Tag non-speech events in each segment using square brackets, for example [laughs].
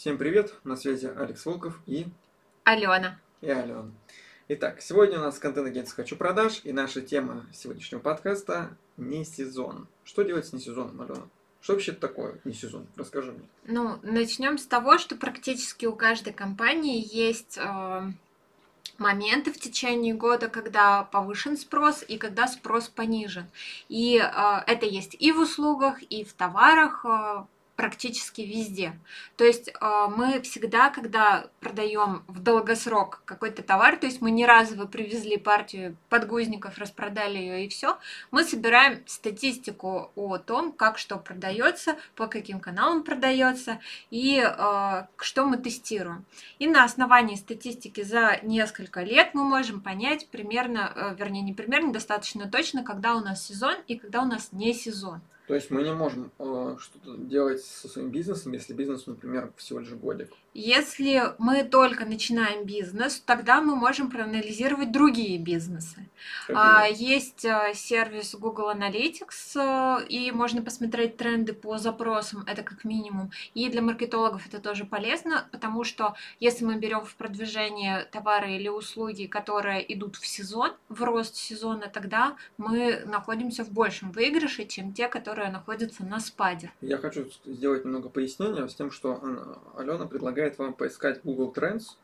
Всем привет, на связи Алекс Волков и... Алена. И Алена. Итак, сегодня у нас контент-агентство «Хочу продаж» и наша тема сегодняшнего подкаста «Не сезон». Что делать с не сезоном, Алена? Что вообще такое не сезон? Расскажи мне. Ну, начнем с того, что практически у каждой компании есть э, моменты в течение года, когда повышен спрос и когда спрос понижен. И э, это есть и в услугах, и в товарах. Э, практически везде. То есть а, мы всегда, когда продаем в долгосрок какой-то товар, то есть мы не разово привезли партию подгузников, распродали ее и все, мы собираем статистику о том, как что продается, по каким каналам продается и э, что мы тестируем. И на основании статистики за несколько лет мы можем понять примерно, э, вернее не примерно, достаточно точно, когда у нас сезон и когда у нас не сезон. То есть мы не можем э, что-то делать со своим бизнесом, если бизнес, например, всего лишь годик. Если мы только начинаем бизнес, тогда мы можем проанализировать другие бизнесы. А, есть э, сервис Google Analytics, э, и можно посмотреть тренды по запросам, это как минимум. И для маркетологов это тоже полезно, потому что если мы берем в продвижение товары или услуги, которые идут в сезон, в рост сезона, тогда мы находимся в большем выигрыше, чем те, которые находятся на спаде. Я хочу сделать немного пояснения с тем, что Алена предлагает предлагает вам поискать Google Trends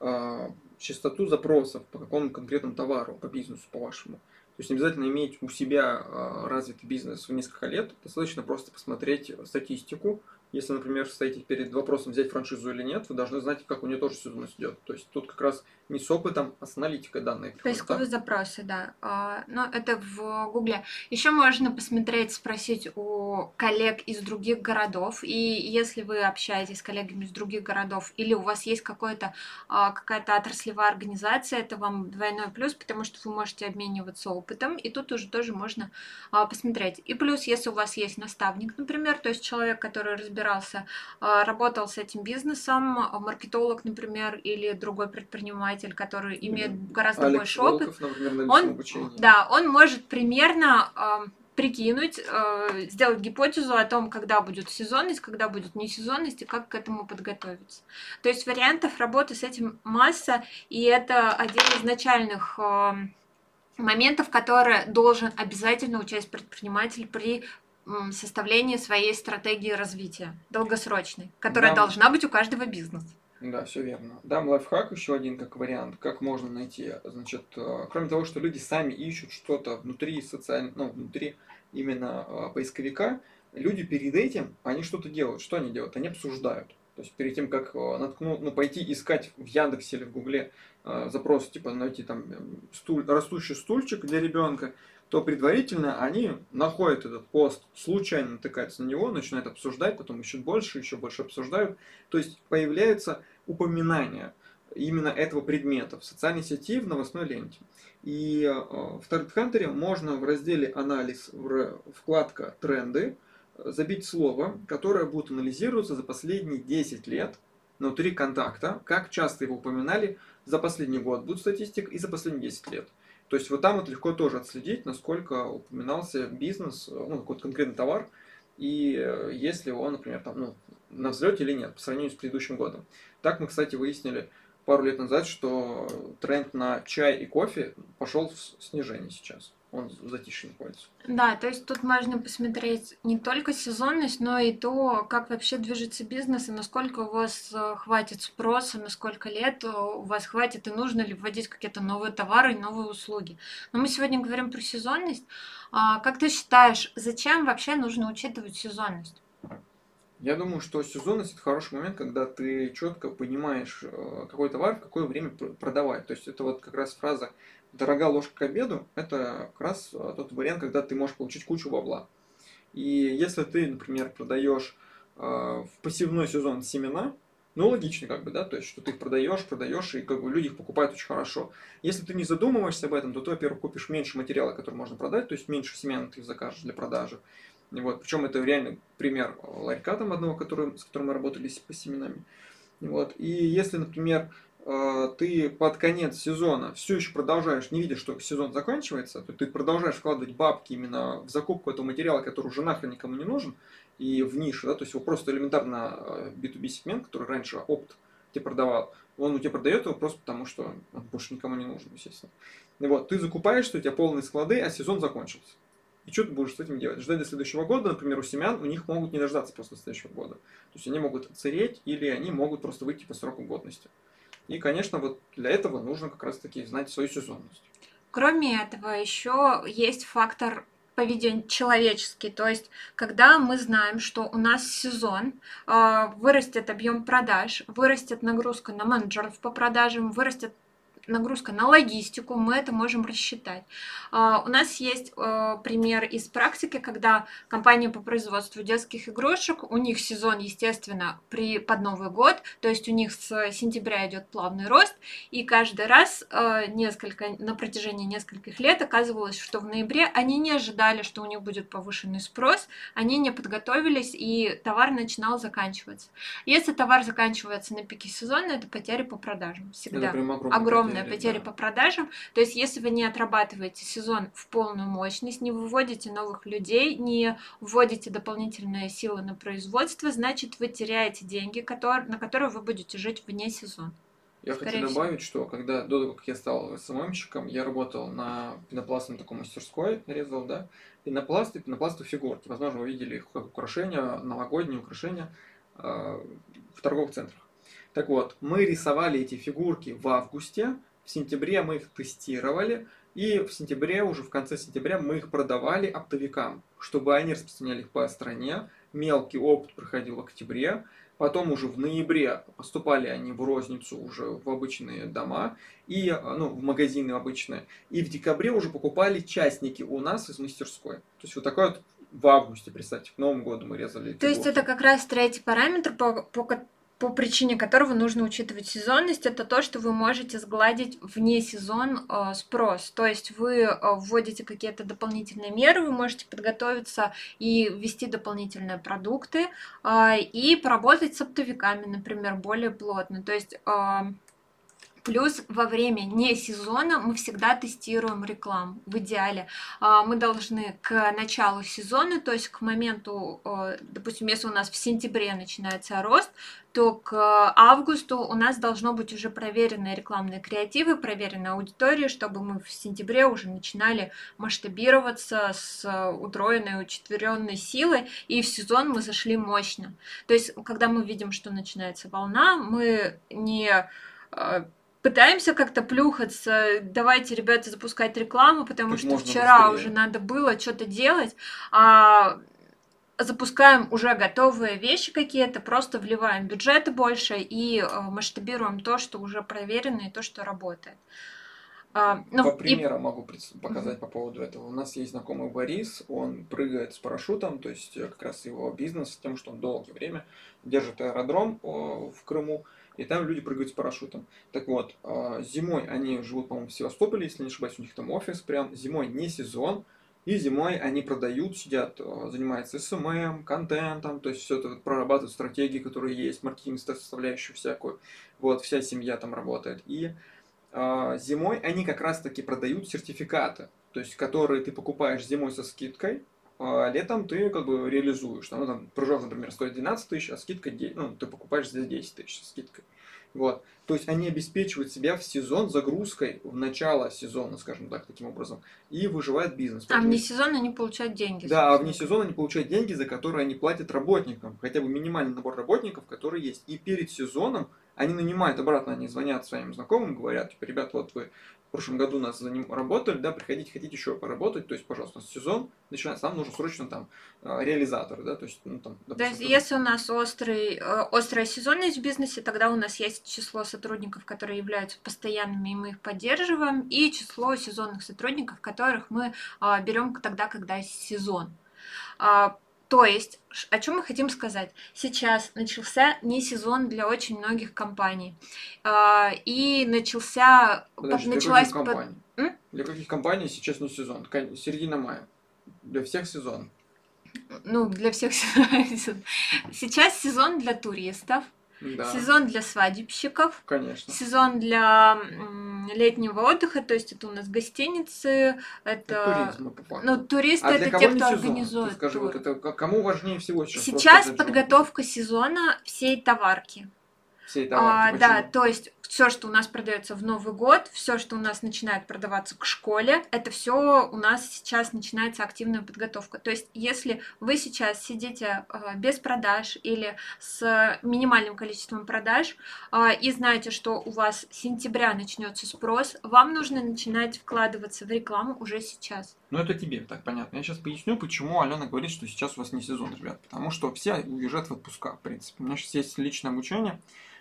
э, частоту запросов по какому конкретному товару, по бизнесу, по-вашему. То есть не обязательно иметь у себя э, развитый бизнес в несколько лет, достаточно просто посмотреть статистику, если, например, стоите перед вопросом взять франшизу или нет, вы должны знать, как у нее тоже сезонность идет. То есть тут как раз не с опытом, а с аналитикой данных. Поисковые да? запросы, да. А, но это в Гугле. Еще можно посмотреть, спросить у коллег из других городов. И если вы общаетесь с коллегами из других городов, или у вас есть какой-то, а, какая-то отраслевая организация, это вам двойной плюс, потому что вы можете обмениваться опытом. И тут уже тоже можно а, посмотреть. И плюс, если у вас есть наставник, например, то есть человек, который разбирается разбирался, а, работал с этим бизнесом, а, маркетолог, например, или другой предприниматель, который имеет гораздо Алекс больше Волков, опыта, например, он, да, он может примерно а, прикинуть, сделать гипотезу о том, когда будет сезонность, когда будет несезонность и как к этому подготовиться. То есть вариантов работы с этим масса, и это один из начальных моментов, которые должен обязательно учесть предприниматель при составлении своей стратегии развития долгосрочной, которая Дам... должна быть у каждого бизнеса. Да, все верно. Дам лайфхак еще один как вариант, как можно найти. Значит, э, кроме того, что люди сами ищут что-то внутри социального, ну, внутри именно э, поисковика, люди перед этим, они что-то делают. Что они делают? Они обсуждают. То есть перед тем, как э, наткну, ну, пойти искать в Яндексе или в Гугле запрос, типа найти там стуль, растущий стульчик для ребенка, то предварительно они находят этот пост, случайно натыкаются на него, начинают обсуждать, потом еще больше, еще больше обсуждают. То есть появляется упоминание именно этого предмета в социальной сети, в новостной ленте. И э, в TargetHunter можно в разделе «Анализ» в вкладка «Тренды» забить слово, которое будет анализироваться за последние 10 лет внутри контакта, как часто его упоминали за последний год, будет статистика, и за последние 10 лет. То есть вот там вот легко тоже отследить, насколько упоминался бизнес, ну, какой-то конкретный товар, и э, если он, например, там, ну, на взлете или нет, по сравнению с предыдущим годом. Так мы, кстати, выяснили пару лет назад, что тренд на чай и кофе пошел в снижение сейчас он затишье находится. Да, то есть тут можно посмотреть не только сезонность, но и то, как вообще движется бизнес, и насколько у вас э, хватит спроса, на сколько лет у вас хватит, и нужно ли вводить какие-то новые товары и новые услуги. Но мы сегодня говорим про сезонность. А как ты считаешь, зачем вообще нужно учитывать сезонность? Я думаю, что сезонность это хороший момент, когда ты четко понимаешь, э, какой товар в какое время продавать. То есть это вот как раз фраза дорогая ложка к обеду, это как раз э, тот вариант, когда ты можешь получить кучу бабла. И если ты, например, продаешь э, в пассивной сезон семена, ну, логично, как бы, да, то есть, что ты их продаешь, продаешь, и как бы люди их покупают очень хорошо. Если ты не задумываешься об этом, то ты, во-первых, купишь меньше материала, который можно продать, то есть меньше семян ты закажешь для продажи. Вот, причем это реально пример ларька там одного, который, с которым мы работали по семенами. Вот. И если, например, ты под конец сезона все еще продолжаешь, не видишь, что сезон заканчивается, то ты продолжаешь вкладывать бабки именно в закупку этого материала, который уже нахрен никому не нужен, и в нише, да, то есть его просто элементарно B2B э, сегмент, который раньше опт тебе продавал, он у тебя продает его просто потому, что он больше никому не нужен, естественно. И вот, ты закупаешь, что у тебя полные склады, а сезон закончился. И что ты будешь с этим делать? Ждать до следующего года, например, у семян, у них могут не дождаться после следующего года. То есть они могут отсыреть или они могут просто выйти по сроку годности. И, конечно, вот для этого нужно как раз-таки знать свою сезонность. Кроме этого, еще есть фактор поведение человеческий. То есть, когда мы знаем, что у нас сезон, а, вырастет объем продаж, вырастет нагрузка на менеджеров по продажам, вырастет нагрузка на логистику, мы это можем рассчитать. А, у нас есть а, пример из практики, когда компания по производству детских игрушек, у них сезон, естественно, при, под Новый год, то есть у них с сентября идет плавный рост, и каждый раз а, несколько, на протяжении нескольких лет оказывалось, что в ноябре они не ожидали, что у них будет повышенный спрос, они не подготовились, и товар начинал заканчиваться. Если товар заканчивается на пике сезона, это потери по продажам всегда. Это огромная огромная потеря да. по продажам. То есть, если вы не отрабатываете сезон в полную мощность, не выводите новых людей, не вводите дополнительные силы на производство, значит, вы теряете деньги, которые, на которые вы будете жить вне сезона. Я Скорее хочу добавить, всего. что когда до того, как я стал СММщиком, я работал на пенопластной такой мастерской, резал, да, пенопласты, пенопласты фигурки. Возможно, вы видели их как украшения, новогодние украшения э, в торговых центрах. Так вот, мы рисовали эти фигурки в августе, в сентябре мы их тестировали, и в сентябре, уже в конце сентября, мы их продавали оптовикам, чтобы они распространяли их по стране. Мелкий опыт проходил в октябре, потом уже в ноябре поступали они в розницу уже в обычные дома, и, ну, в магазины обычные. И в декабре уже покупали частники у нас из мастерской. То есть вот такой вот в августе, представьте, к Новому году мы резали. То есть это как раз третий параметр, по, по, по причине которого нужно учитывать сезонность, это то, что вы можете сгладить вне сезон э, спрос. То есть вы э, вводите какие-то дополнительные меры, вы можете подготовиться и ввести дополнительные продукты э, и поработать с оптовиками, например, более плотно. То есть э, Плюс во время не сезона мы всегда тестируем рекламу в идеале. А, мы должны к началу сезона, то есть к моменту, допустим, если у нас в сентябре начинается рост, то к августу у нас должно быть уже проверенные рекламные креативы, проверенная аудитория, чтобы мы в сентябре уже начинали масштабироваться с утроенной, учетверенной силой, и в сезон мы зашли мощно. То есть, когда мы видим, что начинается волна, мы не а, пытаемся как-то плюхаться, давайте, ребята, запускать рекламу, потому как что вчера быстрее. уже надо было что-то делать, а запускаем уже готовые вещи какие-то, просто вливаем бюджеты больше и э, масштабируем то, что уже проверено и то, что работает. А, ну, по примеру и... могу показать mm-hmm. по поводу этого. У нас есть знакомый Борис, он прыгает с парашютом, то есть э, как раз его бизнес тем, что он долгое время держит аэродром в Крыму, и там люди прыгают с парашютом. Так вот, а, зимой они живут, по-моему, в Севастополе, если не ошибаюсь, у них там офис прям. Зимой не сезон, и зимой они продают, сидят, а, занимаются SMM, контентом, то есть все это прорабатывают стратегии, которые есть, маркетинг составляющую всякую. Вот, вся семья там работает. И э, зимой они как раз-таки продают сертификаты, то есть которые ты покупаешь зимой со скидкой, а летом ты как бы реализуешь. Ну, там прыжок, например, стоит 12 тысяч, а скидка 10, ну, ты покупаешь за 10 тысяч скидкой. Вот. То есть они обеспечивают себя в сезон загрузкой в начало сезона, скажем так, таким образом, и выживает бизнес. А вне сезона они получают деньги. Да, а вне сезона они получают деньги, за которые они платят работникам. Хотя бы минимальный набор работников, которые есть. И перед сезоном они нанимают обратно, они звонят своим знакомым, говорят, типа, ребят, вот вы в прошлом году нас за ним работали, да, приходите, хотите еще поработать, то есть, пожалуйста, сезон начинается, нам нужно срочно там а, реализатор, да, то есть, ну, там, допустим, да, если у нас острый, э, острая сезонность в бизнесе, тогда у нас есть число сотрудников, которые являются постоянными, и мы их поддерживаем, и число сезонных сотрудников, которых мы а, берем тогда, когда сезон. А, то есть, о чем мы хотим сказать? Сейчас начался не сезон для очень многих компаний. А, и начался... Подожди, началась... Для каких, компаний? М? для каких компаний сейчас не сезон? Середина мая. Для всех сезон. Ну, для всех [laughs] сезон. Сейчас сезон для туристов. Да. Сезон для свадебщиков. Конечно. Сезон для летнего отдыха, то есть это у нас гостиницы, это... Туризм. Ну, туристы А это те, кто сезон? организует Ты скажи, тур. вот это кому важнее всего сейчас? Сейчас подготовка сезона всей товарки. Всей А, товарки? да, то есть все, что у нас продается в Новый год, все, что у нас начинает продаваться к школе, это все у нас сейчас начинается активная подготовка. То есть, если вы сейчас сидите а, без продаж или с минимальным количеством продаж а, и знаете, что у вас с сентября начнется спрос, вам нужно начинать вкладываться в рекламу уже сейчас. Ну, это тебе так понятно. Я сейчас поясню, почему Алена говорит, что сейчас у вас не сезон, ребят. Потому что все уезжают в отпуска, в принципе. У меня сейчас есть личное обучение,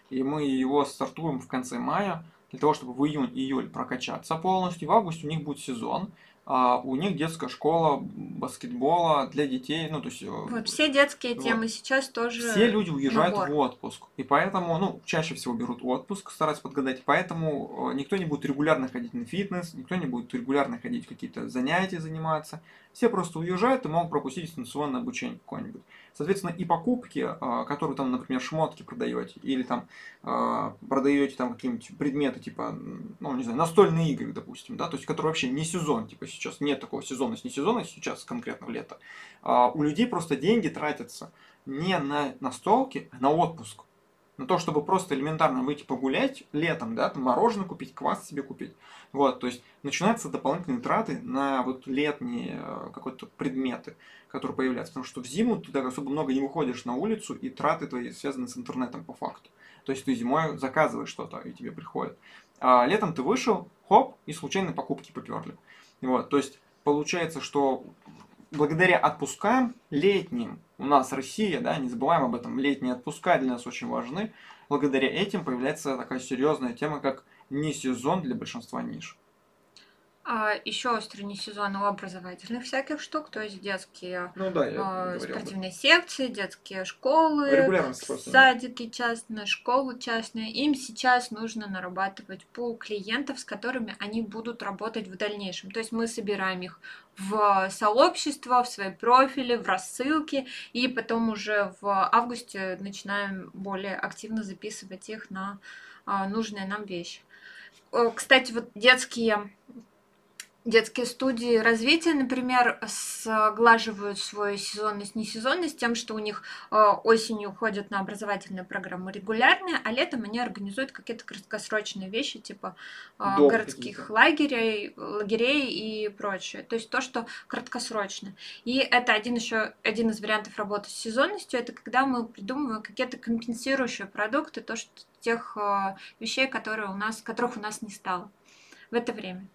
и мы его стартуем в конце мая, для того, чтобы в июнь-июль прокачаться полностью. В августе у них будет сезон. А у них детская школа баскетбола для детей. Ну, то есть... э, Вот все детские Вот. темы сейчас тоже. Все люди уезжают набор. в отпуск. И поэтому, ну, чаще всего берут отпуск, стараются подгадать. Поэтому э, никто не будет регулярно ходить на фитнес, никто не будет регулярно ходить в какие-то занятия заниматься. Все просто уезжают и могут пропустить дистанционное обучение какое-нибудь. Соответственно, и покупки, э, которые там, например, шмотки продаете, или там э, продаете там какие-нибудь предметы, типа, ну, не знаю, настольные игры, допустим, да, то есть, которые вообще не сезон, типа, сейчас нет такого сезонность, не сезонность сейчас конкретно лето. А у людей просто деньги тратятся не на настолки, а на отпуск. На то, чтобы просто элементарно выйти погулять летом, да, там мороженое купить, квас себе купить. Вот, то есть начинаются дополнительные траты на вот летние э, какие-то предметы, которые появляются. Потому что в зиму ты так особо много не выходишь на улицу, и траты твои связаны с интернетом по факту. То есть ты зимой заказываешь что-то, и тебе приходит. А летом ты вышел, хоп, и случайно покупки поперли. Вот, то есть получается, что благодаря отпускам летним у нас Россия, да, не забываем об этом, летние отпуска для нас очень важны. Благодаря этим появляется такая серьезная тема, как не сезон для большинства ниш. А, еще острый сезон у образовательных всяких штук, то есть детские Ну да, этом. спортивные секции, детские школы, садики частные, школы частные. Им сейчас нужно нарабатывать пул клиентов, с которыми они будут работать в дальнейшем. То есть мы собираем их в сообщество, в свои профили, в рассылки, и потом уже в августе начинаем более активно записывать их на а, нужные нам вещи. Э, Кстати, вот детские Детские студии развития, например, сглаживают свою сезонность, несезонность тем, что у них э, осенью ходят на образовательные программы регулярные, а летом они организуют какие-то краткосрочные вещи, типа э, Дома городских лагерей, лагерей и прочее. То есть то, что краткосрочно. И это один еще один из вариантов работы с сезонностью, это когда мы придумываем какие-то компенсирующие продукты, то, что тех э, вещей, которые у нас, которых у нас не стало в это время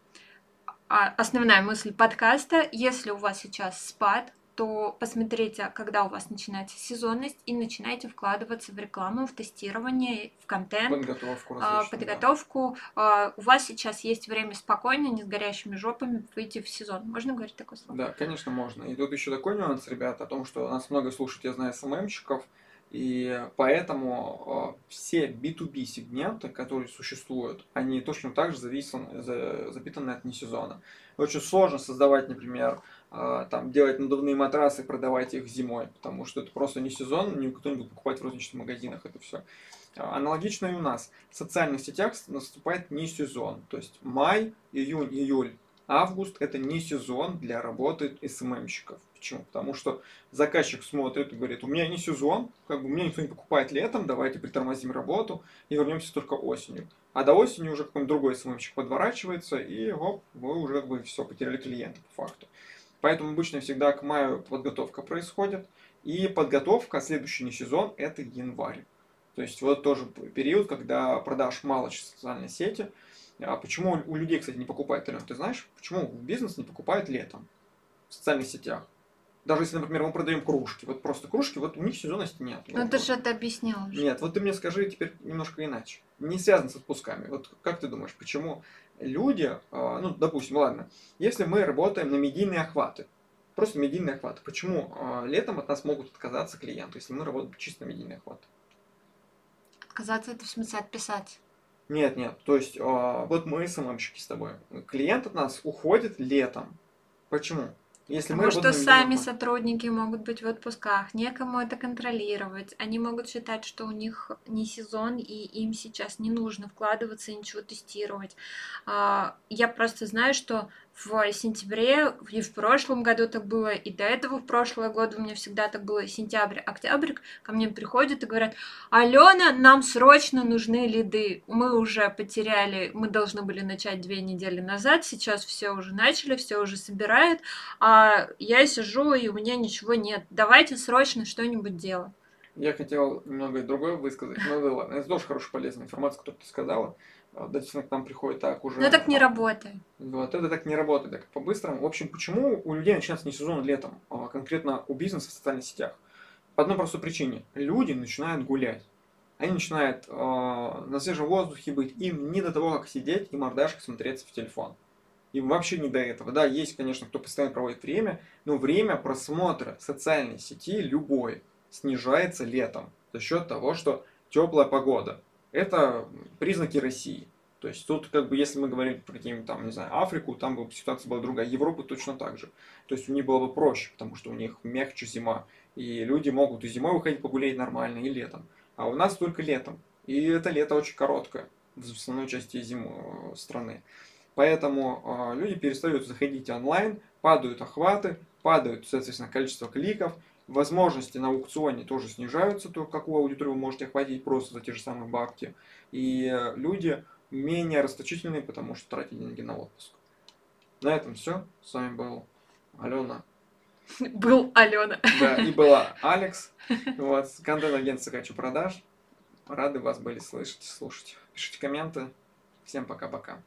основная мысль подкаста. Если у вас сейчас спад, то посмотрите, когда у вас начинается сезонность, и начинайте вкладываться в рекламу, в тестирование, в контент, Подготовку а, различную, да. подготовку. А, У вас сейчас есть время спокойно, не с горящими жопами выйти в сезон. Можно говорить такое слово? Да, конечно, можно. И тут еще такой нюанс, ребята, о том, что нас много слушают, я знаю, СММщиков, и поэтому э, все B2B сегменты, которые существуют, они точно так же зависаны, за- запитаны от несезона. Очень сложно создавать, например, э, там, делать надувные матрасы, продавать их зимой, потому что это просто не сезон, никто не будет покупать в розничных магазинах это все. Аналогично и у нас. В социальных сетях наступает не сезон, то есть май, июнь, июль, август это не сезон для работы СММщиков. Почему? Потому что заказчик смотрит и говорит, у меня не сезон, как бы меня никто не покупает летом, давайте притормозим работу и вернемся только осенью. А до осени уже какой-нибудь другой СММщик подворачивается, и оп, вы уже как бы все, потеряли клиента по факту. Поэтому обычно всегда к маю подготовка происходит, и подготовка, следующий не сезон, это январь. То есть вот тоже период, когда продаж мало через социальные сети. А почему у людей, кстати, не покупают, Ален, ты знаешь, почему бизнес не покупает летом в социальных сетях? Даже если, например, мы продаем кружки, вот просто кружки, вот у них сезонности нет. Ну, ты же это объяснил уже. Нет, вот ты мне скажи теперь немножко иначе. Не связано с отпусками. Вот как ты думаешь, почему люди, а, ну, допустим, ладно, если мы работаем на медийные охваты, просто медийные охваты, почему а, летом от нас могут отказаться клиенты, если мы работаем чисто на медийные охваты? Отказаться это в смысле отписать. Нет, нет, то есть а, вот мы СММщики с тобой. Клиент от нас уходит летом. Почему? Если Потому мы что сами удаленно. сотрудники могут быть в отпусках, некому это контролировать. Они могут считать, что у них не сезон, и им сейчас не нужно вкладываться и ничего тестировать. А, Я просто знаю, что в сентябре и в прошлом году так было, и до этого в прошлый год у меня всегда так было, сентябрь, октябрь, ко мне приходят и говорят, Алена, нам срочно нужны лиды. Мы уже потеряли, мы должны были начать две недели назад, сейчас все уже начали, все уже собирают, а я сижу, и у меня ничего нет. Давайте срочно что-нибудь делать. Я хотел немного другое высказать, но ладно, это тоже хорошая полезная информация, которую ты сказала. Действительно, к нам приходит так уже... Но так не работает. Вот это так не работает, так по-быстрому. В общем, почему у людей начинается не сезон летом, а конкретно у бизнеса в социальных сетях? По одной простой причине. Люди начинают гулять. Они начинают э, на свежем воздухе быть. Им не до того, как сидеть и мордашкой смотреться в телефон. Им вообще не до этого. Да, есть, конечно, кто постоянно проводит время, но время просмотра социальной сети любой снижается летом за счет того, что теплая погода. Это признаки России. То есть тут, как бы, если мы говорим про какие-нибудь там, не знаю, Африку, там бы ситуация была другая. Европа точно так же. То есть у них было бы проще, потому что у них мягче зима. И люди могут и зимой выходить погулять нормально, и летом. А у нас только летом. И это лето очень короткое в основной части зимы страны. Поэтому э, люди перестают заходить онлайн, падают охваты, падают, соответственно, количество кликов, возможности на аукционе тоже снижаются, то какую аудиторию вы можете охватить просто за те же самые бабки. И люди менее расточительные, потому что тратят деньги на отпуск. На этом все. С вами был Алена. [laughs] Был Алена. Да, и была Алекс. [laughs] Вот, контент-агентство «Хочу продаж». Рады вас были слышать, слушать. Пишите комменты. Всем пока-пока.